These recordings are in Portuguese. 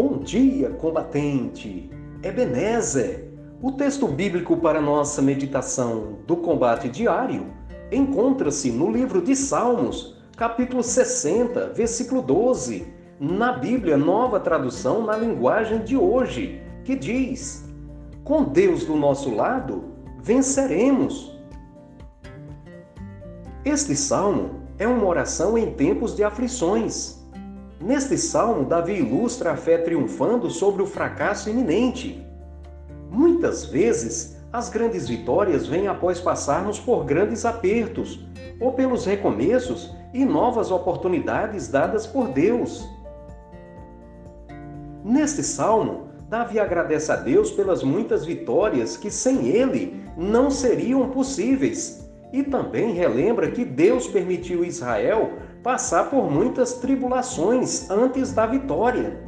Bom dia, combatente! Ebenezer! O texto bíblico para nossa meditação do combate diário encontra-se no livro de Salmos, capítulo 60, versículo 12, na Bíblia Nova Tradução na linguagem de hoje, que diz: Com Deus do nosso lado, venceremos. Este salmo é uma oração em tempos de aflições Neste salmo, Davi ilustra a fé triunfando sobre o fracasso iminente. Muitas vezes, as grandes vitórias vêm após passarmos por grandes apertos, ou pelos recomeços e novas oportunidades dadas por Deus. Neste salmo, Davi agradece a Deus pelas muitas vitórias que sem ele não seriam possíveis, e também relembra que Deus permitiu Israel passar por muitas tribulações antes da vitória.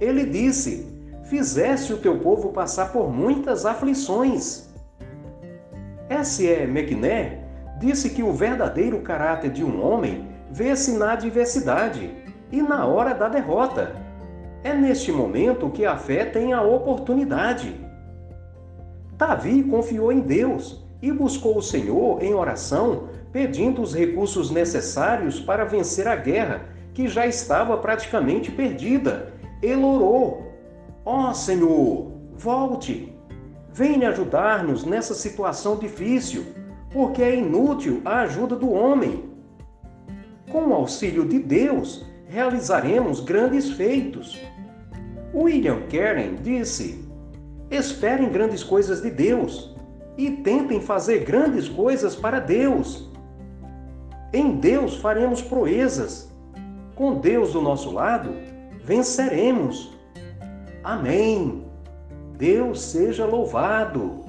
Ele disse: Fizeste o teu povo passar por muitas aflições. S.E. McNair disse que o verdadeiro caráter de um homem vê-se na adversidade e na hora da derrota. É neste momento que a fé tem a oportunidade. Davi confiou em Deus e buscou o Senhor em oração pedindo os recursos necessários para vencer a guerra, que já estava praticamente perdida. Ele orou: Ó oh, Senhor, volte! Venha ajudar-nos nessa situação difícil, porque é inútil a ajuda do homem. Com o auxílio de Deus, realizaremos grandes feitos. William Karen disse: Esperem grandes coisas de Deus e tentem fazer grandes coisas para Deus. Em Deus faremos proezas. Com Deus do nosso lado, venceremos. Amém. Deus seja louvado.